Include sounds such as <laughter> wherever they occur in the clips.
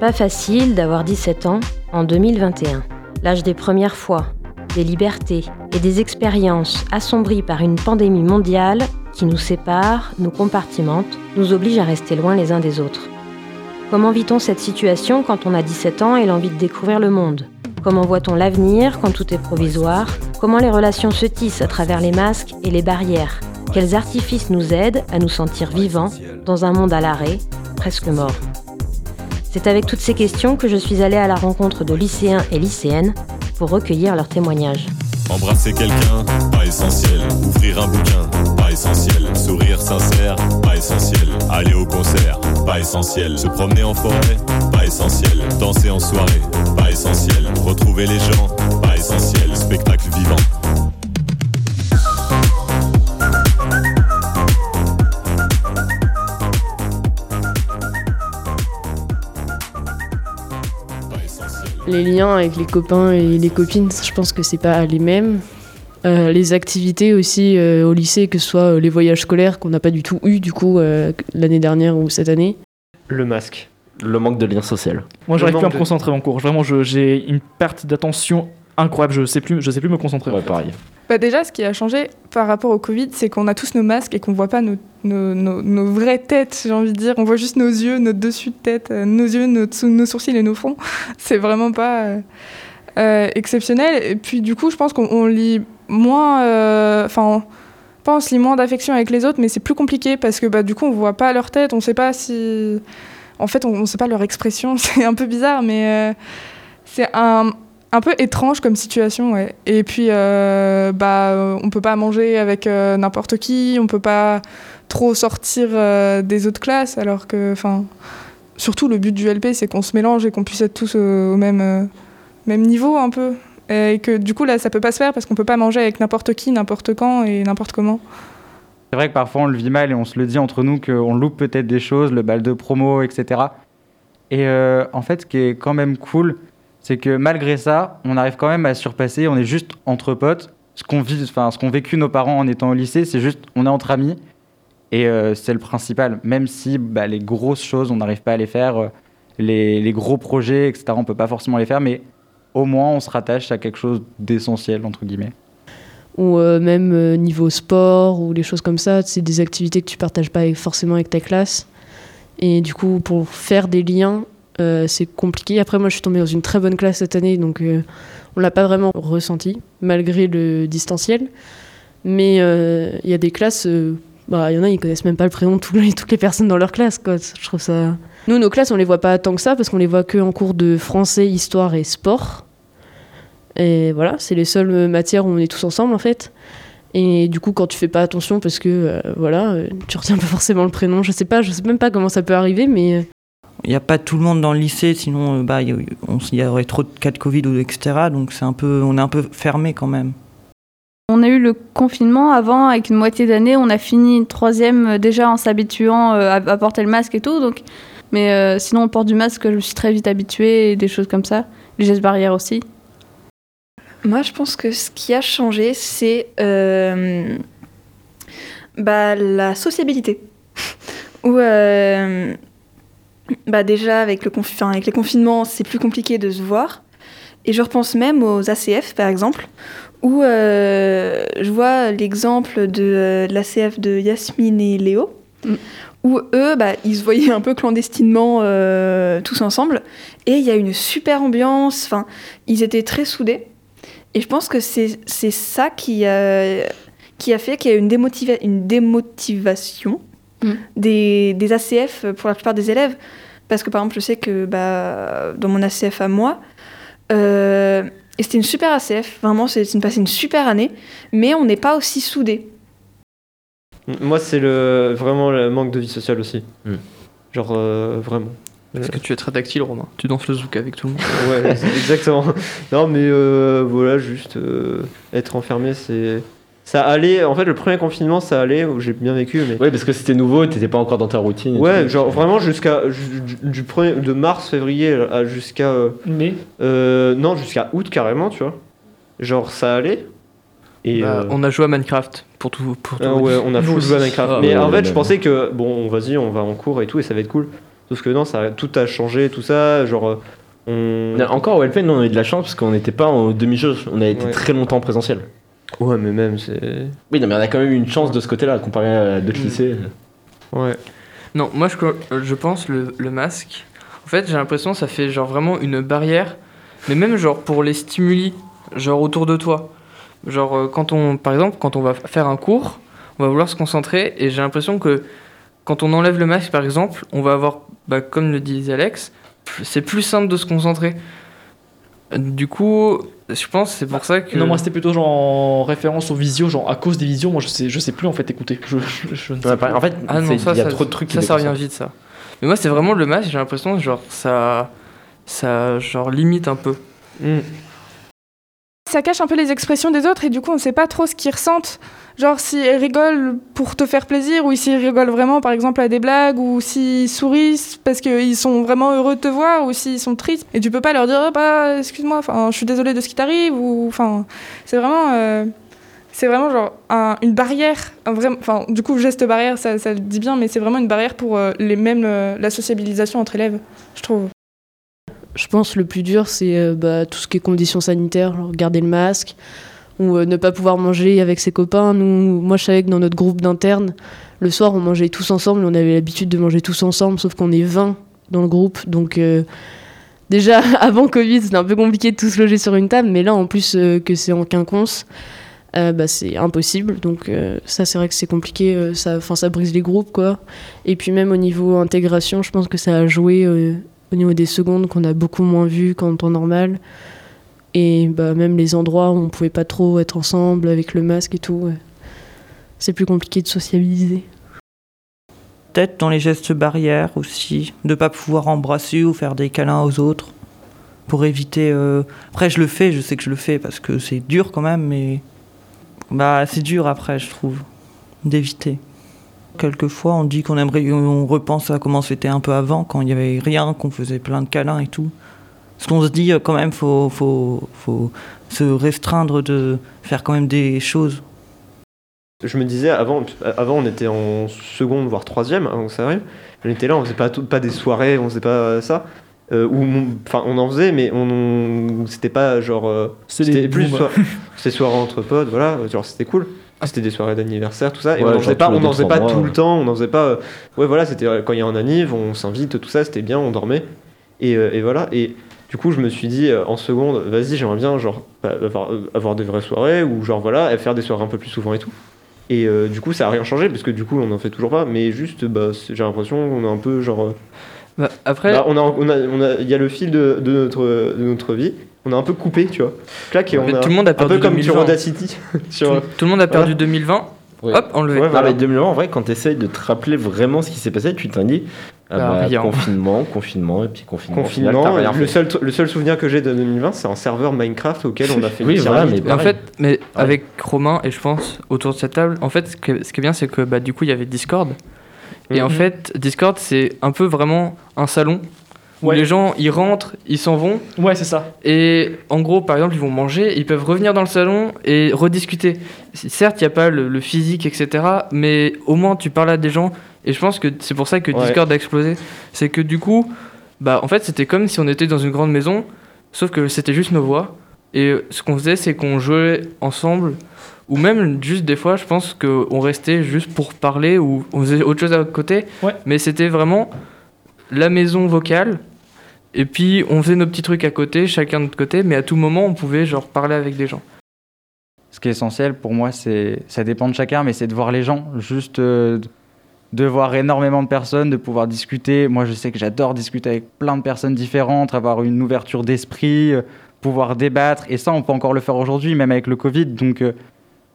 Pas facile d'avoir 17 ans en 2021. L'âge des premières fois, des libertés et des expériences assombries par une pandémie mondiale qui nous sépare, nous compartimente, nous oblige à rester loin les uns des autres. Comment vit-on cette situation quand on a 17 ans et l'envie de découvrir le monde? Comment voit-on l'avenir quand tout est provisoire? Comment les relations se tissent à travers les masques et les barrières? Quels artifices nous aident à nous sentir vivants dans un monde à l'arrêt, presque mort? C'est avec toutes ces questions que je suis allée à la rencontre de lycéens et lycéennes pour recueillir leurs témoignages. Embrasser quelqu'un, pas essentiel. Ouvrir un bouquin, pas essentiel. Sourire sincère, pas essentiel. Aller au concert, pas essentiel. Se promener en forêt, pas essentiel. Danser en soirée, pas essentiel. Retrouver les gens, pas essentiel. Spectacle vivant. Les liens avec les copains et les copines, je pense que c'est pas les mêmes. Euh, les activités aussi euh, au lycée, que ce soit euh, les voyages scolaires qu'on n'a pas du tout eu du coup l'année dernière ou cette année. Le masque. Le manque de lien social. Moi, j'arrive plus à me concentrer en cours. Vraiment, j'ai une perte d'attention incroyable. Je sais plus, je sais plus me concentrer. Ouais, pareil. Bah déjà, ce qui a changé par rapport au Covid, c'est qu'on a tous nos masques et qu'on voit pas nos, nos, nos, vraies têtes, j'ai envie de dire. On voit juste nos yeux, notre dessus de tête, nos yeux, nos sourcils et nos fronts. <laughs> c'est vraiment pas euh, exceptionnel. Et puis, du coup, je pense qu'on lit moins. Euh, enfin. pas lit moins d'affection avec les autres, mais c'est plus compliqué parce que bah, du coup, on voit pas leur tête, on sait pas si. En fait, on, ne sait pas leur expression. <laughs> C'est un peu bizarre, mais euh, c'est un un peu étrange comme situation, ouais. Et puis, euh, bah, on peut pas manger avec euh, n'importe qui, on peut pas trop sortir euh, des autres classes, alors que, enfin, surtout le but du LP, c'est qu'on se mélange et qu'on puisse être tous au même, même niveau un peu. Et que du coup, là, ça peut pas se faire parce qu'on peut pas manger avec n'importe qui, n'importe quand et n'importe comment. C'est vrai que parfois on le vit mal et on se le dit entre nous qu'on loupe peut-être des choses, le bal de promo, etc. Et en fait, ce qui est quand même cool, c'est que malgré ça, on arrive quand même à surpasser. On est juste entre potes. Ce qu'ont vécu nos parents en étant au lycée, c'est juste, on est entre amis. Et euh, c'est le principal. Même si bah, les grosses choses, on n'arrive pas à les faire, euh, les, gros projets, etc., on peut pas forcément les faire, mais au moins on se rattache à quelque chose d'essentiel, entre guillemets. Ou euh, même niveau sport ou les choses comme ça, c'est des activités que tu partages pas forcément avec ta classe. Et du coup, pour faire des liens, euh, c'est compliqué. Après, moi, je suis tombée dans une très bonne classe cette année, donc euh, on l'a pas vraiment ressenti, malgré le distanciel. Mais euh, il y a des classes, bah, il y en a, ils connaissent même pas le prénom de <laughs> toutes les personnes dans leur classe. Quoi. Je trouve ça. Nous, nos classes, on les voit pas tant que ça, parce qu'on les voit que en cours de français, histoire et sport. Et voilà, c'est les seules matières où on est tous ensemble, en fait. Et du coup, quand tu fais pas attention, parce que voilà, tu retiens pas forcément le prénom, je sais pas, je sais même pas comment ça peut arriver, mais il n'y a pas tout le monde dans le lycée, sinon euh, bah, il y, aurait trop de cas de Covid, etc. Donc c'est un peu, on est un peu fermé quand même. On a eu le confinement avant, avec une moitié d'année. On a fini une troisième euh, déjà en s'habituant euh, à, porter le masque et tout. Donc... Mais sinon, on porte du masque, je me suis très vite habituée et des choses comme ça. Les gestes barrières aussi. Moi, je pense que ce qui a changé, c'est bah, la sociabilité. <laughs> Ou bah déjà avec, le avec les confinements, c'est plus compliqué de se voir. Et je repense même aux ACF, par exemple, où euh, je vois l'exemple de, euh, l'ACF de Yasmine et Léo, mm. où eux, bah, ils se voyaient un peu clandestinement euh, tous ensemble. Et il y a une super ambiance, enfin, ils étaient très soudés. Et je pense que c'est ça qui, qui a fait qu'il y a une, une démotivation Mm. des, des, ACF pour la plupart des élèves. Parce que par exemple, je sais que bah, dans mon ACF à moi, euh, et c'était une super ACF, vraiment, c'est une, passé une super année, mais on n'est pas aussi soudés. Moi, c'est le, vraiment le manque de vie sociale aussi. Mm. Genre, euh, vraiment. Parce que tu es très tactile, Romain. Tu danses le zouk avec tout le monde. <laughs> ouais, exactement. Non, mais euh, voilà, juste être enfermé, c'est ça allait. En fait, le premier confinement, ça allait, j'ai bien vécu. Mais... Ouais, parce que c'était nouveau, t'étais pas encore dans ta routine. Ouais, genre vraiment jusqu'à du, premier de mars, février jusqu'à euh, mai. Euh, non, jusqu'à août carrément, tu vois. Genre ça allait. Et bah, euh, on a joué à Minecraft pour tout. Pour ah ouais, on a full joué à Minecraft. Ah mais en fait, je pensais que bon, vas-y, on va en cours et tout, et ça va être cool. Sauf que non, ça, tout a changé, tout ça. Genre, on. Encore au LP, nous on a eu de la chance parce qu'on n'était pas en demi-jauge, on a été Ouais. très longtemps en présentiel. Ouais, mais même, c'est. Oui, non, mais on a quand même une chance de ce côté-là comparé à d'autres Mm. lycées. Ouais. Non, moi je, je pense le, le masque. En fait, j'ai l'impression que ça fait genre vraiment une barrière, mais même genre pour les stimuli, genre autour de toi. Genre euh, quand on, par exemple, quand on va faire un cours, on va vouloir se concentrer et j'ai l'impression que quand on enlève le masque, par exemple, on va avoir, bah, comme le disait Alex, c'est plus simple de se concentrer. Du coup, je pense que c'est pour ça que. Non, moi c'était plutôt genre en référence aux visios, genre à cause des visios, moi je sais, je sais plus en fait écouter. Je, je- je ne sais Ouais, plus. pareil. en fait, Ah non, c'est- ça, il y a ça- trop de trucs qui Ça, ça revient vite, ça. Mais moi, c'est vraiment le masque, j'ai l'impression que genre, ça, ça genre, limite un peu. Mm. Ça cache un peu les expressions des autres et du coup on sait pas trop ce qu'ils ressentent. Genre s'ils rigolent pour te faire plaisir ou s'ils rigolent vraiment par exemple à des blagues ou s'ils sourient parce qu'ils sont vraiment heureux de te voir ou s'ils sont tristes. Et tu peux pas leur dire oh, bah excuse-moi, je suis désolée de ce qui t'arrive ou enfin c'est vraiment euh, vraiment genre un- une barrière, enfin du coup geste barrière ça, ça le dit bien mais c'est vraiment une barrière pour euh, les mêmes euh, la sociabilisation entre élèves, je trouve. Je pense le plus dur, c'est euh, bah, tout ce qui est conditions sanitaires, genre garder le masque ou euh, ne pas pouvoir manger avec ses copains. Nous, moi, je savais que dans notre groupe d'internes, le soir, on mangeait tous ensemble. On avait l'habitude de manger tous ensemble, sauf qu'on est 20 dans le groupe. Donc, euh, déjà, <laughs> avant Covid, c'était un peu compliqué de tous loger sur une table. Mais là, en plus que c'est en quinconce, bah, c'est impossible. Donc, ça, c'est vrai que c'est compliqué. ça, ça brise les groupes, quoi. Et puis, même au niveau intégration, je pense que ça a joué. Au niveau des secondes qu'on a beaucoup moins vu qu'en temps normal. Et bah, même les endroits où on pouvait pas trop être ensemble avec le masque et tout, c'est plus compliqué de sociabiliser. Peut-être dans les gestes barrières aussi, de pas pouvoir embrasser ou faire des câlins aux autres pour éviter. euh, Après, je le fais, je sais que je le fais parce que c'est dur quand même, mais bah c'est dur après, je trouve, d'éviter. Quelquefois, on dit qu'on aimerait, on repense à comment c'était un peu avant, quand il y avait rien, qu'on faisait plein de câlins et tout. Parce qu'on se dit euh, quand même, faut, faut, faut se restreindre de faire quand même des choses. Je me disais, avant, avant on était en seconde, voire troisième, avant que ça arrive. On était là, on faisait pas, tout- pas des soirées, on faisait pas ça. Euh, Enfin, on en faisait, mais on, c'était pas genre. euh, C'est c'était plus soir- soirées <laughs> entre potes, voilà, genre c'était cool. C'était des soirées d'anniversaire, tout ça. Et Ouais, on en genre faisait pas, tous les on en deux, faisait trois pas mois, tout ouais. le temps, on en faisait pas. euh, ouais, voilà, c'était euh, quand il y a un anniv, on s'invite, tout ça, c'était bien, on dormait. Et, euh, et voilà. Et du coup, je me suis dit, euh, en seconde, vas-y, j'aimerais bien genre, avoir, avoir des vraies soirées, ou genre voilà, et faire des soirées un peu plus souvent et tout. Et euh, du coup, ça a rien changé, parce que du coup, on en fait toujours pas, mais juste, bah, j'ai l'impression qu'on est un peu genre. euh, Bah, après, bah, on a, on a, on a, il y a le fil de, de notre, de notre vie. On a un peu coupé, tu vois. Clac, et En on fait, a, tout le monde a un perdu peu comme sur 2020. Audacity. sur, tout, tout le monde a perdu Voilà. 2020. Ouais. Hop, enlevé. Ouais, Non, voilà. mais 2020, en vrai, quand tu essayes de te rappeler vraiment ce qui s'est passé, tu t'en dis ah Bah, bah, rien. confinement, confinement, et puis confinement. final, confinement. rien le, seul, le seul souvenir que j'ai de 2020, c'est un serveur Minecraft auquel on a fait Oui, une voilà, mais en fait, mais avec Romain et je pense autour de cette table, en fait, ce, que- ce qui est bien, c'est que bah, du coup, il y avait Discord. Et en Mhm. fait, Discord, c'est un peu vraiment un salon où Ouais. les gens, ils rentrent, ils s'en vont. Ouais, c'est ça. Et en gros, par exemple, ils vont manger, ils peuvent revenir dans le salon et rediscuter. Certes, il n'y a pas le, le physique, etc. Mais au moins, tu parles à des gens. Et je pense que c'est pour ça que Ouais. Discord a explosé. C'est que du coup, bah, en fait, c'était comme si on était dans une grande maison, sauf que c'était juste nos voix. Et ce qu'on faisait, c'est qu'on jouait ensemble. Ou même juste des fois, je pense qu'on restait juste pour parler ou on faisait autre chose à côté. Ouais. Mais c'était vraiment la maison vocale. Et puis on faisait nos petits trucs à côté, chacun de notre côté, mais à tout moment on pouvait genre parler avec des gens. Ce qui est essentiel pour moi, c'est ça dépend de chacun, mais c'est de voir les gens, juste euh, de voir énormément de personnes, de pouvoir discuter. Moi, je sais que j'adore discuter avec plein de personnes différentes, avoir une ouverture d'esprit, euh, pouvoir débattre. Et ça, on peut encore le faire aujourd'hui, même avec le Covid. Donc, euh,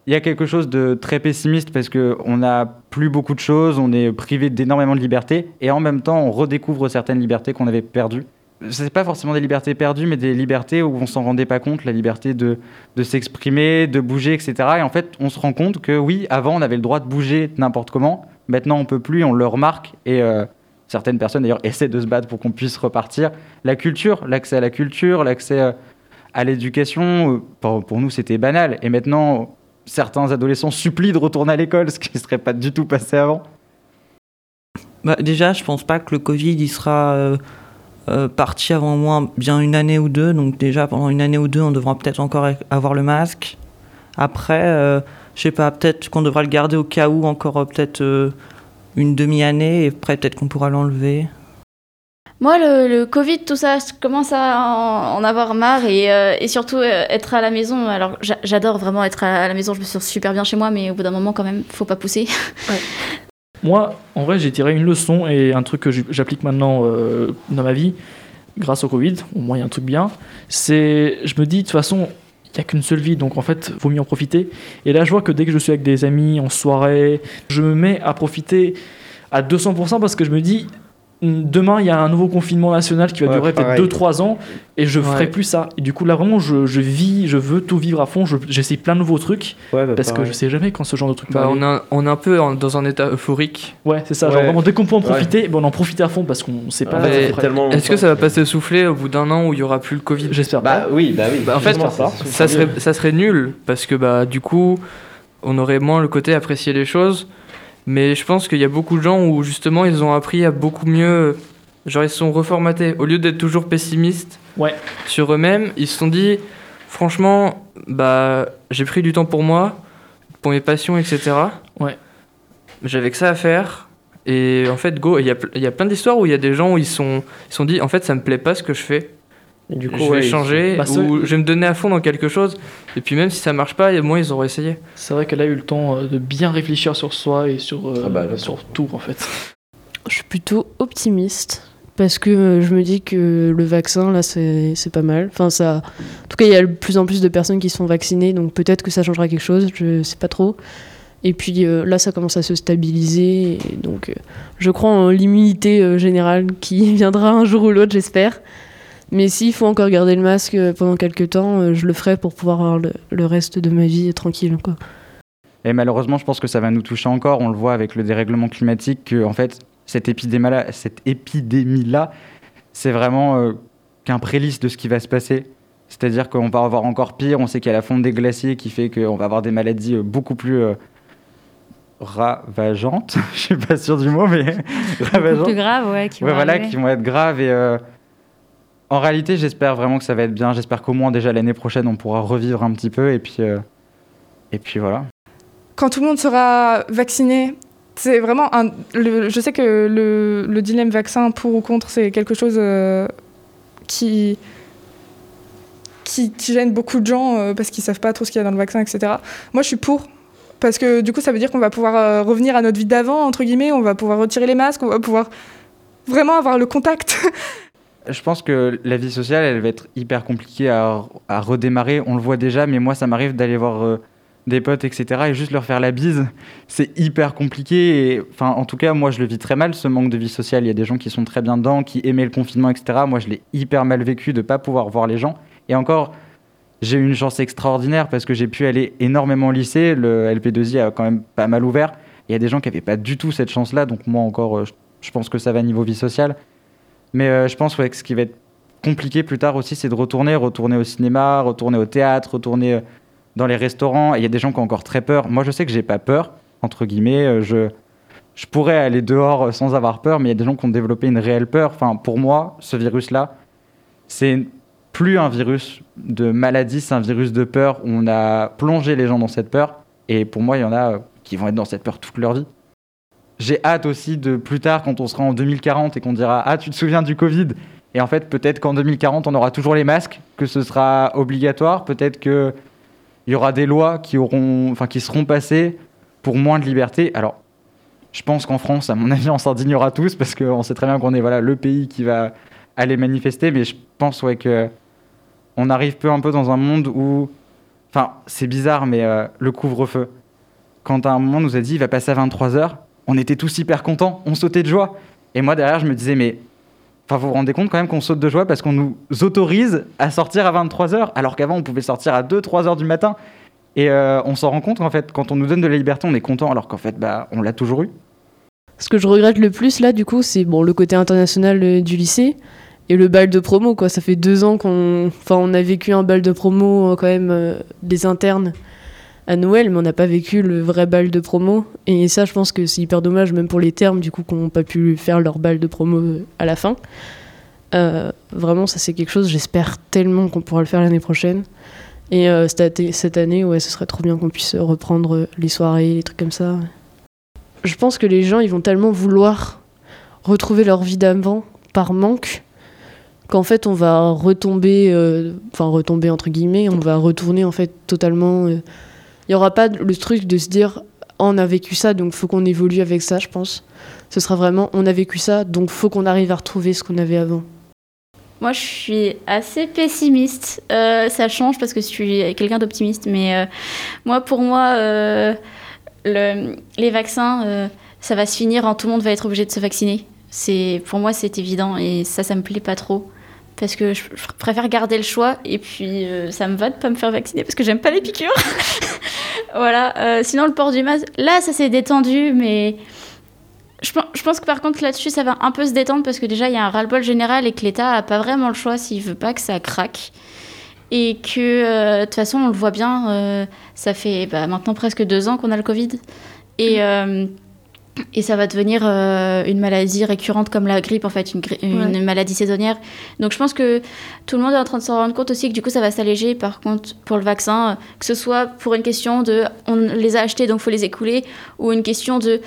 il y a quelque chose de très pessimiste parce que on n'a plus beaucoup de choses, on est privé d'énormément de libertés, et en même temps, on redécouvre certaines libertés qu'on avait perdues. C'est pas forcément des libertés perdues, mais des libertés où on s'en rendait pas compte, la liberté de de s'exprimer, de bouger, etc. Et en fait, on se rend compte que oui, avant, on avait le droit de bouger n'importe comment. Maintenant, on peut plus, on le remarque. Et euh, certaines personnes, d'ailleurs, <laughs> essaient de se battre pour qu'on puisse repartir. La culture, l'accès à la culture, l'accès euh, à l'éducation, euh, pour, nous, c'était banal. Et maintenant, certains adolescents supplient de retourner à l'école, <laughs> ce qui ne serait pas du tout passé avant. Bah, déjà, je pense pas que le Covid il sera euh, parti avant moins bien une année ou deux. Donc déjà pendant une année ou deux, on devra peut-être encore avoir le masque. Après, euh, je sais pas, peut-être qu'on devra le garder au cas où encore euh, peut-être euh, une demi-année et après peut-être qu'on pourra l'enlever. Moi, le, le Covid, tout ça, je commence à en, en avoir marre et, euh, et surtout euh, être à la maison. Alors, j'a- j'adore vraiment être à la maison, je me sens super bien chez moi, mais au bout d'un moment, quand même, faut pas pousser. <laughs> Moi, en vrai, j'ai tiré une leçon et un truc que j'applique maintenant euh, dans ma vie, grâce au Covid, au moins il y a un truc bien, c'est, je me dis, de toute façon, il n'y a qu'une seule vie, donc en fait, vaut mieux en profiter. Et là, je vois que dès que je suis avec des amis, en soirée, je me mets à profiter à 200% parce que je me dis, demain, il y a un nouveau confinement national qui va Ouais, durer peut-être pareil. 2-3 ans et je ferai Ouais. plus ça. Et du coup, là, vraiment, je, je vis, je veux tout vivre à fond, je- j'essaie plein de nouveaux trucs Ouais, bah, parce que je sais jamais quand ce genre de truc va Bah, on, a, on est un peu en- dans un état euphorique. Ouais, c'est ça. Ouais. Genre vraiment, dès qu'on peut en Ouais. profiter, ben, on en profite à fond parce qu'on sait pas. Ça Est-ce que ça va pas s'essouffler au bout d'un an où il y aura plus le Covid? J'espère Bah pas. oui, bah oui. Bah, en fait, pas. ça serait, ça serait nul parce que bah du coup on aurait moins le côté apprécier les choses mais je pense qu'il y a beaucoup de gens où justement ils ont appris à beaucoup mieux genre ils se sont reformatés au lieu d'être toujours pessimistes Ouais. sur eux-mêmes ils se sont dit franchement bah j'ai pris du temps pour moi pour mes passions etc Ouais. j'avais que ça à faire et en fait go il y a, y plein d'histoires où il y a des gens où ils sont ils sont dit en fait ça me plaît pas ce que je fais Et du coup, je vais changer Bah, ou je vais me donner à fond dans quelque chose et puis même si ça marche pas au moins ils auront essayé C'est vrai qu'elle a eu le temps euh, de bien réfléchir sur soi et sur, euh, Ah bah, sur tout en fait. Je suis plutôt optimiste parce que euh, je me dis que le vaccin là c'est c'est pas mal. Enfin ça, en tout cas il y a de plus en plus de personnes qui sont vaccinées donc peut-être que ça changera quelque chose. Je sais pas trop. Et puis euh, là ça commence à se stabiliser et donc euh, je crois en l'immunité euh, générale qui <laughs> viendra un jour ou l'autre j'espère. Mais s'il faut encore garder le masque euh, pendant quelques temps, euh, je le ferai pour pouvoir avoir le, le reste de ma vie tranquille quoi. Et malheureusement, je pense que ça va nous toucher encore. On le voit avec le dérèglement climatique, que en fait, cette épidémie-là, cette épidémie-là, c'est vraiment euh, qu'un prélice de ce qui va se passer. C'est-à-dire qu'on va avoir encore pire. On sait qu'il y a la fonte des glaciers qui fait qu'on va avoir des maladies beaucoup plus euh, ravageantes. <laughs> Je suis pas sûr du mot, mais <laughs> ravageantes. plus grave, ouais, qui Ouais, vont voilà, arriver. qui vont être graves. Et euh, en réalité, j'espère vraiment que ça va être bien. J'espère qu'au moins déjà l'année prochaine, on pourra revivre un petit peu. Et puis, euh, et puis voilà. quand tout le monde sera vacciné, c'est vraiment un. je sais que le, le dilemme vaccin pour ou contre, c'est quelque chose euh, qui, qui, gêne beaucoup de gens euh, parce qu'ils savent pas trop ce qu'il y a dans le vaccin, etc. Moi, je suis pour. Parce que du coup, ça veut dire qu'on va pouvoir revenir à notre vie d'avant, entre guillemets, on va pouvoir retirer les masques, on va pouvoir vraiment avoir le contact. <laughs> Je pense que la vie sociale, elle va être hyper compliquée à, redémarrer. On le voit déjà, mais moi, ça m'arrive d'aller voir euh, des potes, etc. et juste leur faire la bise. C'est hyper compliqué. Enfin, en tout cas, moi, je le vis très mal, ce manque de vie sociale. Il y a des gens qui sont très bien dedans, qui aimaient le confinement, etc. Moi, je l'ai hyper mal vécu de ne pas pouvoir voir les gens. Et encore, j'ai eu une chance extraordinaire parce que j'ai pu aller énormément au lycée. Le LP2I a quand même pas mal ouvert. Il y a des gens qui n'avaient pas du tout cette chance-là. Donc, moi, encore, euh, je pense que ça va niveau vie sociale. Mais euh, je pense que ce qui va être compliqué plus tard aussi, c'est de retourner, retourner au cinéma, retourner au théâtre, retourner euh, dans les restaurants. Il y a des gens qui ont encore très peur. Moi, je sais que j'ai pas peur, entre guillemets. euh, Je, je pourrais aller dehors sans avoir peur, mais il y a des gens qui ont développé une réelle peur. Enfin, pour moi, ce virus-là, c'est plus un virus de maladie, c'est un virus de peur. On a plongé les gens dans cette peur. Et pour moi, il y en a qui vont être dans cette peur toute leur vie. J'ai hâte aussi de plus tard, quand on sera en 2040 et qu'on dira Ah, tu te souviens du Covid? Et en fait, peut-être qu'en 2040, on aura toujours les masques, que ce sera obligatoire. Peut-être qu'il y aura des lois qui, auront, enfin, qui seront passées pour moins de liberté. Alors, je pense qu'en France, à mon avis, on s'en indignera tous parce qu'on sait très bien qu'on est voilà, le pays qui va aller manifester. Mais je pense ouais, que arrive peu un peu dans un monde où. Enfin, c'est bizarre, mais euh, le couvre-feu. Quand à un moment, on nous a dit il va passer à 23h, on était tous hyper contents, on sautait de joie. Et moi, derrière, je me disais, mais. Enfin, vous vous rendez compte quand même qu'on saute de joie parce qu'on nous autorise à sortir à 23h, alors qu'avant, on pouvait sortir à 2-3h du matin. Et euh, on s'en rend compte qu'en fait, quand on nous donne de la liberté, on est content, alors qu'en fait, bah, on l'a toujours eu. Ce que je regrette le plus là, du coup, c'est bon le côté international euh, du lycée et le bal de promo. Quoi, ça fait deux ans qu'on, enfin, on a vécu un bal de promo euh, quand même des internes à Noël, mais on n'a pas vécu le vrai bal de promo. Et ça, je pense que c'est hyper dommage, même pour les termes, du coup, qui n'ont pas pu faire leur bal de promo à la fin. Euh, vraiment, ça, c'est quelque chose, j'espère tellement qu'on pourra le faire l'année prochaine. Et euh, cette, année, ouais, ce serait trop bien qu'on puisse reprendre les soirées, les trucs comme ça. Je pense que les gens, ils vont tellement vouloir retrouver leur vie d'avant par manque qu'en fait on va retomber, euh, enfin retomber entre guillemets, on va retourner en fait totalement. Il n'y aura pas le truc de se dire oh, on a vécu ça donc faut qu'on évolue avec ça, je pense. Ce sera vraiment on a vécu ça donc faut qu'on arrive à retrouver ce qu'on avait avant. Moi, je suis assez pessimiste. Euh, ça change parce que je suis quelqu'un d'optimiste, mais euh, moi, pour moi, euh, le, les vaccins, ça va se finir. Hein, tout le monde va être obligé de se vacciner. C'est pour moi, c'est évident et ça, ça me plaît pas trop parce que je, je préfère garder le choix et puis ça me va de pas me faire vacciner parce que j'aime pas les piqûres. <laughs> voilà. sinon, le port du masque, là, ça s'est détendu, mais je, pense que par contre là-dessus, ça va un peu se détendre parce que déjà, il y a un ras-le-bol général et que l'État n'a pas vraiment le choix s'il veut pas que ça craque. Et que, euh, de toute façon, on le voit bien, euh, ça fait bah, maintenant presque deux ans qu'on a le Covid. Et. Euh, et ça va devenir une maladie récurrente comme la grippe, en fait, une, une maladie saisonnière. Donc je pense que tout le monde est en train de s'en rendre compte aussi que du coup, ça va s'alléger. Par contre, pour le vaccin, que ce soit pour une question de on les a achetés donc il faut les écouler, ou une question de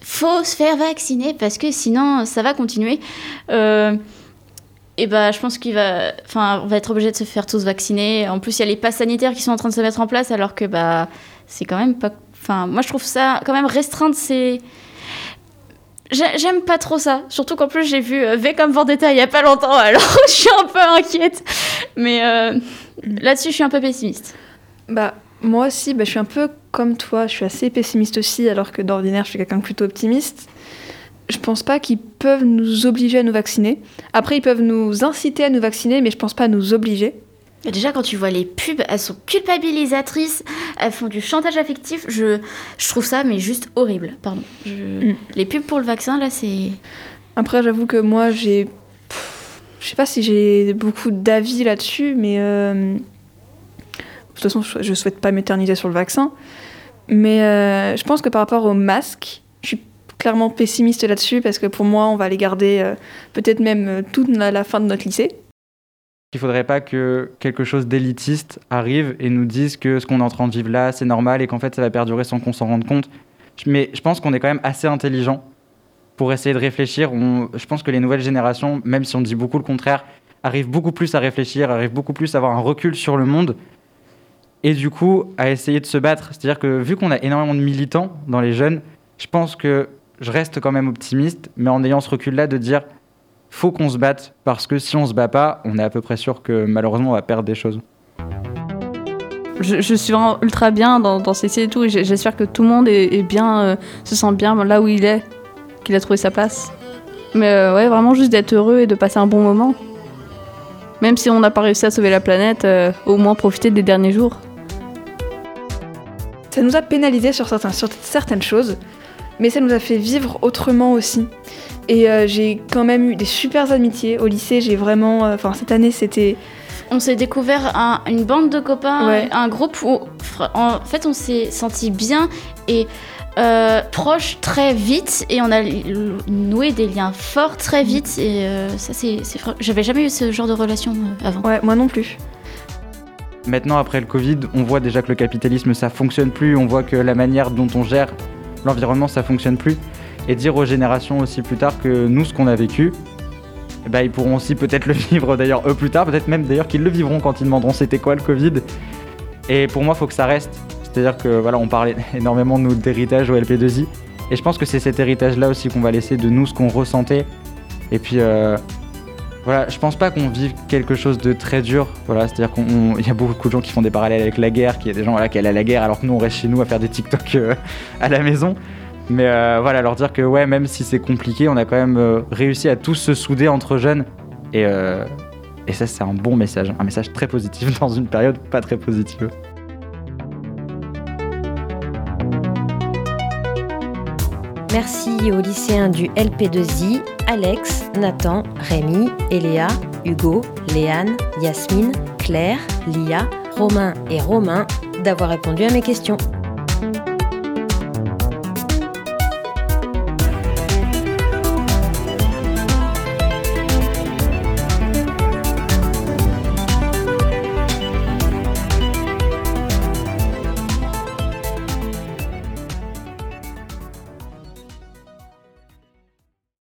faut se faire vacciner parce que sinon ça va continuer. Euh, et bah, je pense qu'il va, enfin, on va être obligé de se faire tous vacciner. En plus, il y a les passes sanitaires qui sont en train de se mettre en place, alors que bah, c'est quand même pas. Enfin, moi, je trouve ça quand même restreindre ces. J'aime pas trop ça, surtout qu'en plus j'ai vu euh, V comme Vendetta il y a pas longtemps, <laughs> alors je suis un peu inquiète. Mais euh, là-dessus, je suis un peu pessimiste. Bah, moi aussi, bah, je suis un peu comme toi, je suis assez pessimiste aussi, alors que d'ordinaire, je suis quelqu'un de plutôt optimiste. Je pense pas qu'ils peuvent nous obliger à nous vacciner. Après, ils peuvent nous inciter à nous vacciner, mais je pense pas nous obliger. Déjà, quand tu vois les pubs, elles sont culpabilisatrices, elles font du chantage affectif. Je, je trouve ça, mais juste horrible. Pardon. Mm. Les pubs pour le vaccin, là, c'est. Après, j'avoue que moi, j'ai. Je sais pas si j'ai beaucoup d'avis là-dessus, mais. Euh, de toute façon, je souhaite pas m'éterniser sur le vaccin. Mais euh, je pense que par rapport au masque, je suis clairement pessimiste là-dessus parce que pour moi, on va les garder euh, peut-être même toute la, fin de notre lycée. Il ne faudrait pas que quelque chose d'élitiste arrive et nous dise que ce qu'on est en train de vivre là, c'est normal et qu'en fait, ça va perdurer sans qu'on s'en rende compte. Mais je pense qu'on est quand même assez intelligent pour essayer de réfléchir. je pense que les nouvelles générations, même si on dit beaucoup le contraire, arrivent beaucoup plus à réfléchir, arrivent beaucoup plus à avoir un recul sur le monde et du coup à essayer de se battre. C'est-à-dire que vu qu'on a énormément de militants dans les jeunes, je pense que je reste quand même optimiste, mais en ayant ce recul-là de dire faut qu'on se batte parce que si on se bat pas, on est à peu près sûr que malheureusement on va perdre des choses. Je, suis vraiment ultra bien dans, dans ces et tout, et j'espère que tout le monde est, bien, euh, se sent bien là où il est, qu'il a trouvé sa place. Mais euh, ouais, vraiment juste d'être heureux et de passer un bon moment. Même si on n'a pas réussi à sauver la planète, euh, au moins profiter des derniers jours. Ça nous a pénalisé sur, certains, sur certaines choses, mais ça nous a fait vivre autrement aussi. Et euh, j'ai quand même eu des super amitiés au lycée. J'ai vraiment, euh, enfin cette année c'était. On s'est découvert une bande de copains, un groupe où en fait on s'est senti bien et euh, proches très vite et on a noué des liens forts très vite et ça c'est j'avais jamais eu ce genre de relation avant. Ouais, moi non plus. Maintenant, après le Covid, on voit déjà que le capitalisme, ça fonctionne plus. On voit que la manière dont on gère l'environnement, ça fonctionne plus. Et dire aux générations aussi plus tard que nous, ce qu'on a vécu, eh ben, ils pourront aussi peut-être le <laughs> vivre d'ailleurs eux plus tard. Peut-être même d'ailleurs qu'ils le vivront quand ils demanderont c'était quoi le Covid. Et pour moi, il faut que ça reste. C'est-à-dire que voilà, on parlait <laughs> énormément nous d'héritage au LP2I. Et je pense que c'est cet héritage-là aussi qu'on va laisser de nous, ce qu'on ressentait. Et puis, euh, voilà, je pense pas qu'on vive quelque chose de très dur. Voilà, c'est-à-dire qu'il y a beaucoup de gens qui font des parallèles avec la guerre, qu'il y a des gens voilà, qui allaient à la guerre alors que nous on reste chez nous à faire des TikTok euh, <laughs> à la maison. Mais euh, voilà, leur dire que ouais, même si c'est compliqué, on a quand même euh, réussi à tous se souder entre jeunes. Et, et ça, c'est un bon message, un message très positif <laughs> dans une période pas très positive. Merci aux lycéens du LP2I, Alex, Nathan, Rémi, Eléa, Hugo, Léane, Yasmine, Claire, Lia, Romain et Romain d'avoir répondu à mes questions.